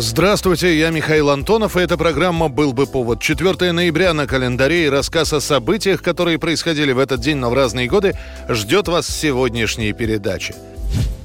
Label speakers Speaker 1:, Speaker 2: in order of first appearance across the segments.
Speaker 1: Здравствуйте, я Михаил Антонов, и эта программа «Был бы повод». 4 ноября на календаре и рассказ о событиях, которые происходили в этот день, но в разные годы, ждет вас в сегодняшней передаче.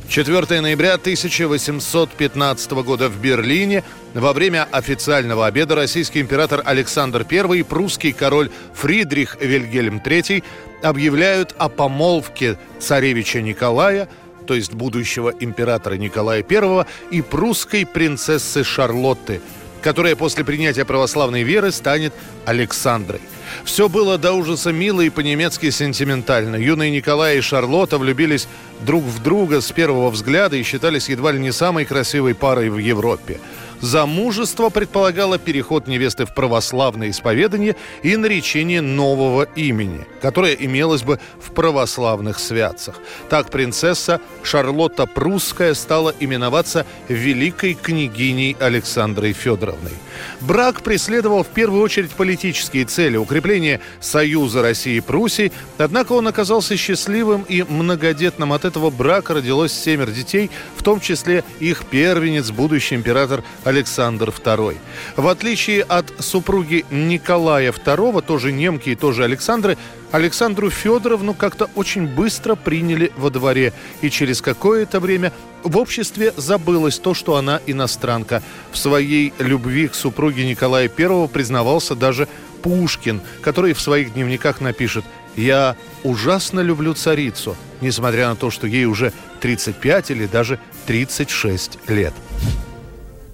Speaker 1: 4 ноября 1815 года в Берлине во время официального обеда российский император Александр I и прусский король Фридрих Вильгельм III объявляют о помолвке царевича Николая – то есть будущего императора Николая I, и прусской принцессы Шарлотты, которая после принятия православной веры станет Александрой. Все было до ужаса мило и по-немецки сентиментально. Юные Николай и Шарлотта влюбились друг в друга с первого взгляда и считались едва ли не самой красивой парой в Европе. Замужество предполагало переход невесты в православное исповедание и наречение нового имени, которое имелось бы в православных святцах. Так принцесса Шарлотта Прусская стала именоваться великой княгиней Александрой Федоровной. Брак преследовал в первую очередь политические цели – укрепление союза России и Пруссии, однако он оказался счастливым и многодетным. От этого брака родилось семеро детей, в том числе их первенец, будущий император Александр II. В отличие от супруги Николая II, тоже немки и тоже Александры, Александру Федоровну как-то очень быстро приняли во дворе, и через какое-то время в обществе забылось то, что она иностранка. В своей любви к супруге Николая I признавался даже Пушкин, который в своих дневниках напишет «Я ужасно люблю царицу, несмотря на то, что ей уже 35 или даже 36 лет».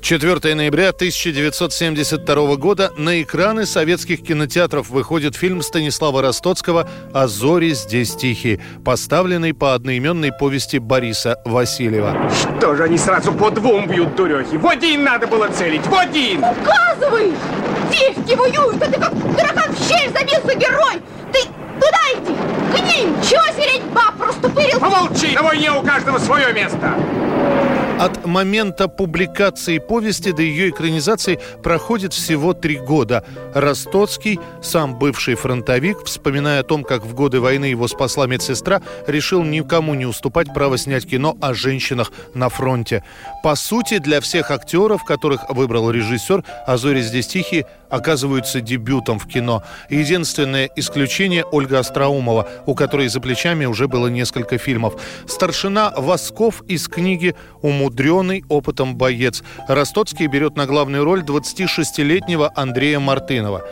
Speaker 1: 4 ноября 1972 года на экраны советских кинотеатров выходит фильм Станислава Ростоцкого «А зори здесь тихие», поставленный по одноименной повести Бориса Васильева.
Speaker 2: Что же они сразу по двум бьют, дурехи? В один надо было целить, в один!
Speaker 3: Указывай! Девки воюют, а ты как дурака в щель забился герой! Ты туда иди, к ним! Чего сереть баб, проступырил?
Speaker 2: Помолчи, на войне у каждого свое место!
Speaker 1: От момента публикации повести до ее экранизации проходит всего три года. Ростоцкий, сам бывший фронтовик, вспоминая о том, как в годы войны его спасла медсестра, решил никому не уступать право снять кино о женщинах на фронте. По сути, для всех актеров, которых выбрал режиссер, «А зори здесь тихие» оказываются дебютом в кино. Единственное исключение – Ольга Остроумова, у которой за плечами уже было несколько фильмов. Старшина Восков из книги «Умудренный опытом боец». Ростоцкий берет на главную роль 26-летнего Андрея Мартынова.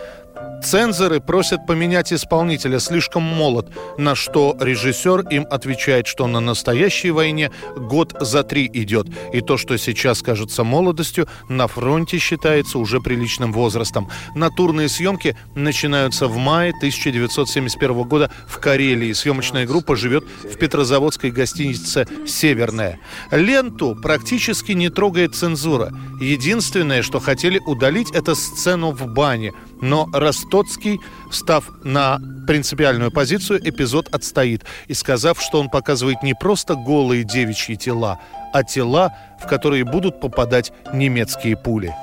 Speaker 1: Цензоры просят поменять исполнителя, слишком молод, на что режиссер им отвечает, что на настоящей войне год за три идет, и то, что сейчас кажется молодостью, на фронте считается уже приличным возрастом. Натурные съемки начинаются в мае 1971 года в Карелии. Съемочная группа живет в петрозаводской гостинице «Северная». Ленту практически не трогает цензура. Единственное, что хотели удалить, это сцену в бане – но Ростоцкий, встав на принципиальную позицию, эпизод отстоит и сказав, что он показывает не просто голые девичьи тела, а тела, в которые будут попадать немецкие пули.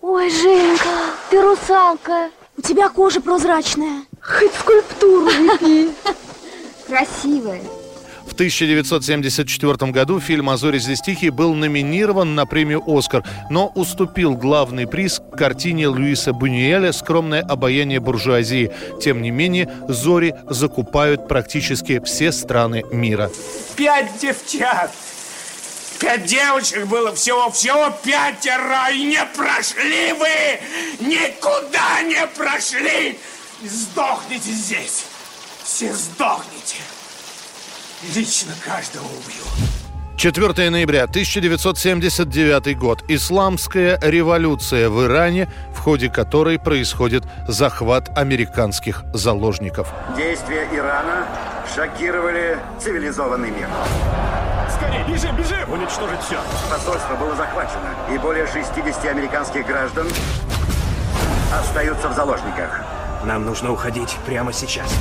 Speaker 3: Ой, Женька, ты русалка. У тебя кожа прозрачная. Хоть скульптуру лепи. Красивая.
Speaker 1: В 1974 году фильм «А зори здесь тихие» был номинирован на премию «Оскар», но уступил главный приз картине Луиса Бунюэля «Скромное обаяние буржуазии». Тем не менее, «Зори» закупают практически все страны мира.
Speaker 2: Пять девчат! Пять девочек было всего, всего пятеро, и не прошли вы! Никуда не прошли! Сдохните здесь! Все сдохните! Лично каждого убью.
Speaker 1: 4 ноября 1979 год. Исламская революция в Иране, в ходе которой происходит захват американских заложников.
Speaker 4: Действия Ирана шокировали цивилизованный мир.
Speaker 2: Скорее, бежим, бежим! Уничтожить все.
Speaker 4: Посольство было захвачено, и более 60 американских граждан остаются в заложниках.
Speaker 2: Нам нужно уходить прямо сейчас.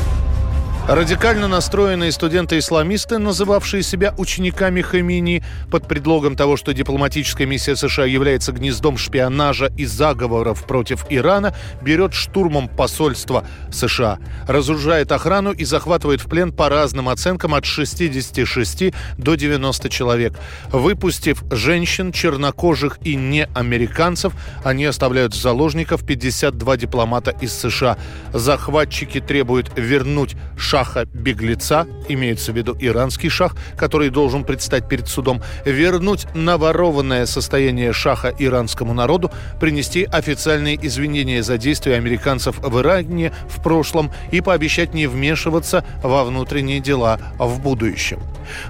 Speaker 1: Радикально настроенные студенты-исламисты, называвшие себя учениками Хамини, под предлогом того, что дипломатическая миссия США является гнездом шпионажа и заговоров против Ирана, берет штурмом посольство США, разоружает охрану и захватывает в плен по разным оценкам от 66 до 90 человек. Выпустив женщин, чернокожих и неамериканцев, они оставляют в заложников 52 дипломата из США. Захватчики требуют вернуть шаха-беглеца, имеется в виду иранский шах, который должен предстать перед судом, вернуть наворованное состояние шаха иранскому народу, принести официальные извинения за действия американцев в Иране в прошлом и пообещать не вмешиваться во внутренние дела в будущем.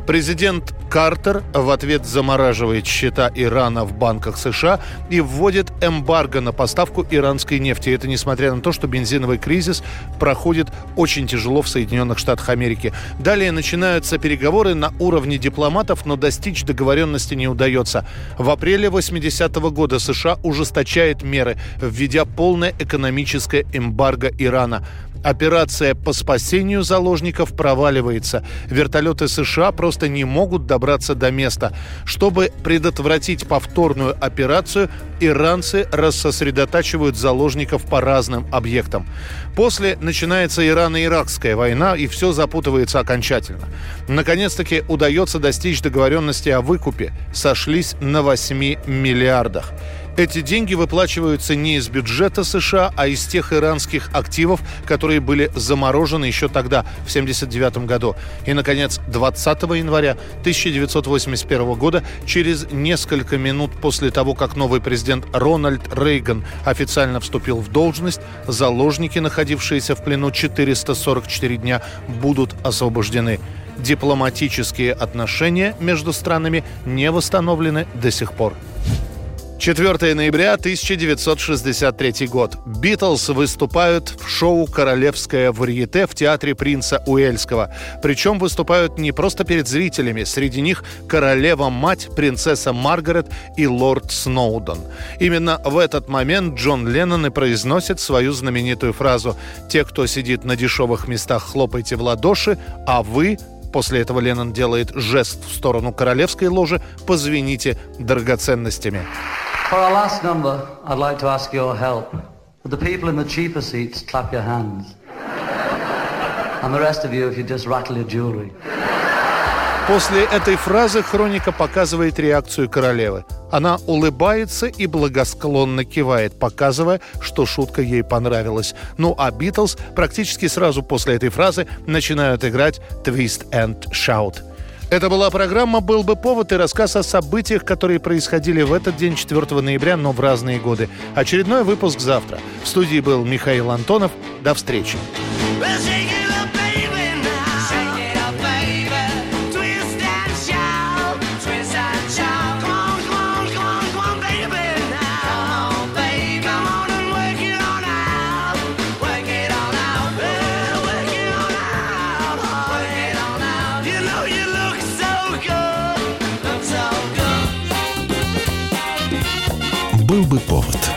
Speaker 1: Президент Картер в ответ замораживает счета Ирана в банках США и вводит эмбарго на поставку иранской нефти. Это несмотря на то, что бензиновый кризис проходит очень тяжело в Соединенных Штатах Америки. Далее начинаются переговоры на уровне дипломатов, но достичь договоренности не удается. В апреле 80-го года США ужесточает меры, введя полное экономическое эмбарго Ирана. Операция по спасению заложников проваливается. Вертолеты США просто не могут добраться до места. Чтобы предотвратить повторную операцию, иранцы рассосредотачивают заложников по разным объектам. После начинается Ирано-Иракская война, и все запутывается окончательно. Наконец-таки удается достичь договоренности о выкупе. Сошлись на 8 миллиардах. Эти деньги выплачиваются не из бюджета США, а из тех иранских активов, которые были заморожены еще тогда, в 1979 году. И, наконец, 20 января 1981 года, через несколько минут после того, как новый президент Рональд Рейган официально вступил в должность, заложники, находившиеся в плену 444 дня, будут освобождены дипломатические отношения между странами не восстановлены до сих пор. 4 ноября 1963 год. Битлз выступают в шоу «Королевское варьете» в театре принца Уэльского. Причем выступают не просто перед зрителями. Среди них королева-мать, принцесса Маргарет и лорд Сноуден. Именно в этот момент Джон Леннон и произносит свою знаменитую фразу «Те, кто сидит на дешевых местах, хлопайте в ладоши, а вы После этого Леннон делает жест в сторону королевской ложи «Позвоните драгоценностями».
Speaker 5: For our last number, I'd like to ask your help. Would the people in the cheaper seats clap your hands? And the rest of you, if you just rattle your jewelry.
Speaker 1: После этой фразы хроника показывает реакцию королевы. Она улыбается и благосклонно кивает, показывая, что шутка ей понравилась. Ну а Битлз практически сразу после этой фразы начинают играть «Twist and Shout». Это была программа «Был бы повод» и рассказ о событиях, которые происходили в этот день, 4 ноября, но в разные годы. Очередной выпуск завтра. В студии был Михаил Антонов. До встречи.
Speaker 6: Был бы повод.